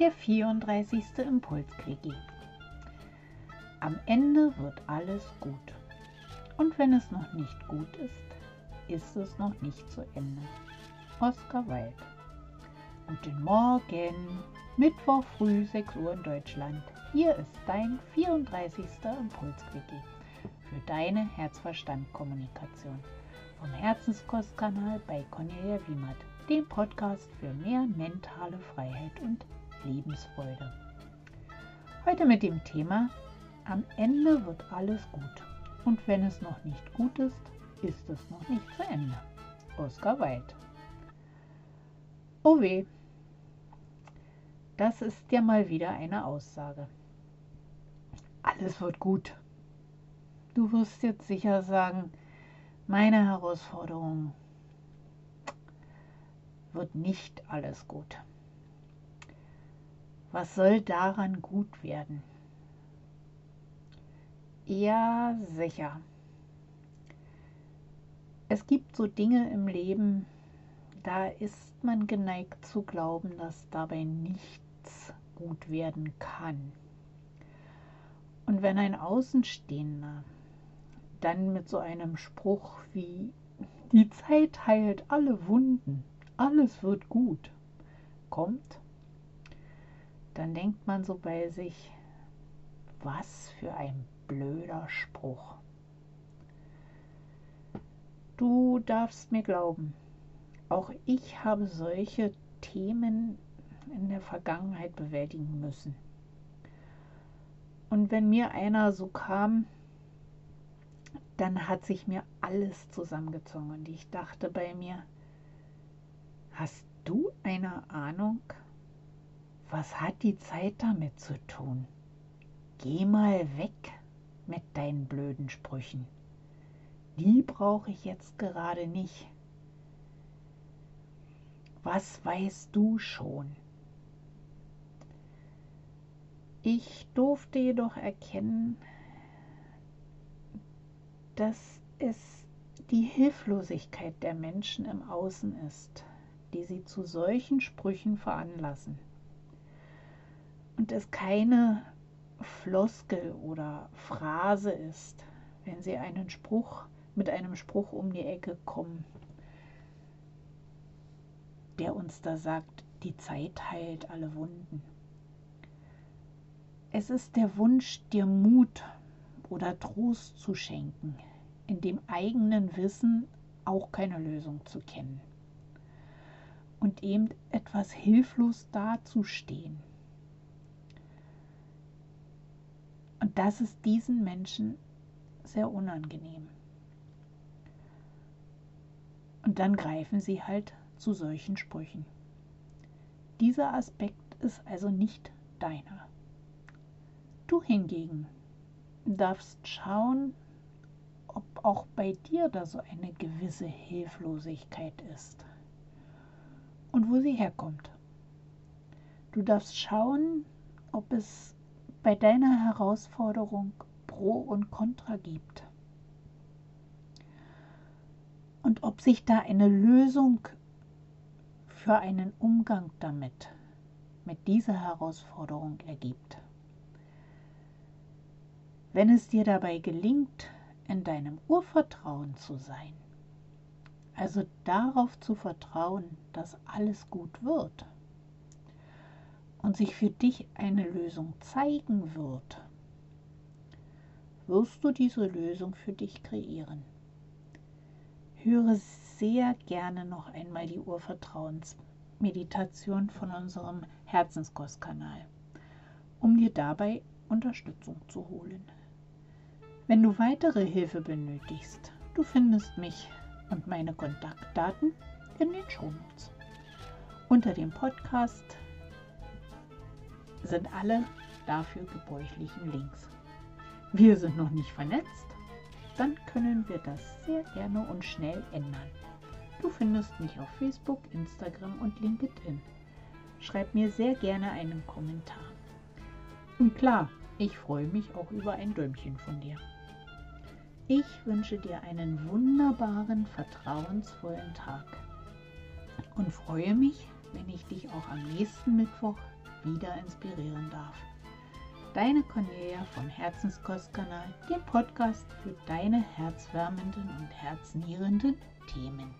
Der 34. Impuls-Quickie. Am Ende wird alles gut. Und wenn es noch nicht gut ist, ist es noch nicht zu Ende. Oscar Wilde. Guten Morgen, Mittwoch früh 6 Uhr in Deutschland. Hier ist dein 34. Impuls-Quickie für deine Herzverstand-Kommunikation vom Herzenskostkanal bei Cornelia Wiemert, dem Podcast für mehr mentale Freiheit und Lebensfreude. Heute mit dem Thema Am Ende wird alles gut und wenn es noch nicht gut ist, ist es noch nicht zu Ende. Oscar Wilde. Oh weh, das ist ja mal wieder eine Aussage. Alles wird gut. Du wirst jetzt sicher sagen, meine Herausforderung wird nicht alles gut. Was soll daran gut werden? Ja, sicher. Es gibt so Dinge im Leben, da ist man geneigt zu glauben, dass dabei nichts gut werden kann. Und wenn ein Außenstehender dann mit so einem Spruch wie die Zeit heilt alle Wunden, alles wird gut kommt, dann denkt man so bei sich, was für ein blöder Spruch. Du darfst mir glauben, auch ich habe solche Themen in der Vergangenheit bewältigen müssen. Und wenn mir einer so kam, dann hat sich mir alles zusammengezogen und ich dachte bei mir, hast du eine Ahnung, was hat die Zeit damit zu tun? Geh mal weg mit deinen blöden Sprüchen. Die brauche ich jetzt gerade nicht. Was weißt du schon? Ich durfte jedoch erkennen, dass es die Hilflosigkeit der Menschen im Außen ist, die sie zu solchen Sprüchen veranlassen. Und es keine Floskel oder Phrase ist, wenn sie einen Spruch mit einem Spruch um die Ecke kommen, der uns da sagt, die Zeit heilt alle Wunden. Es ist der Wunsch, dir Mut oder Trost zu schenken, in dem eigenen Wissen auch keine Lösung zu kennen und eben etwas hilflos dazustehen. Und das ist diesen Menschen sehr unangenehm. Und dann greifen sie halt zu solchen Sprüchen. Dieser Aspekt ist also nicht deiner. Du hingegen darfst schauen, ob auch bei dir da so eine gewisse Hilflosigkeit ist und wo sie herkommt. Du darfst schauen, ob es bei deiner Herausforderung Pro und Contra gibt und ob sich da eine Lösung für einen Umgang damit, mit dieser Herausforderung ergibt. Wenn es dir dabei gelingt, in deinem Urvertrauen zu sein, also darauf zu vertrauen, dass alles gut wird und sich für dich eine Lösung zeigen wird, wirst du diese Lösung für dich kreieren. Höre sehr gerne noch einmal die Urvertrauensmeditation von unserem Herzenskostkanal, um dir dabei Unterstützung zu holen. Wenn du weitere Hilfe benötigst, du findest mich und meine Kontaktdaten in den Shownotes. Unter dem Podcast sind alle dafür gebräuchlichen Links. Wir sind noch nicht vernetzt, dann können wir das sehr gerne und schnell ändern. Du findest mich auf Facebook, Instagram und LinkedIn. Schreib mir sehr gerne einen Kommentar. Und klar, ich freue mich auch über ein Däumchen von dir. Ich wünsche dir einen wunderbaren, vertrauensvollen Tag und freue mich, wenn ich dich auch am nächsten Mittwoch wieder inspirieren darf. Deine Cornelia vom Herzenskostkanal, dem Podcast für deine herzwärmenden und herznierenden Themen.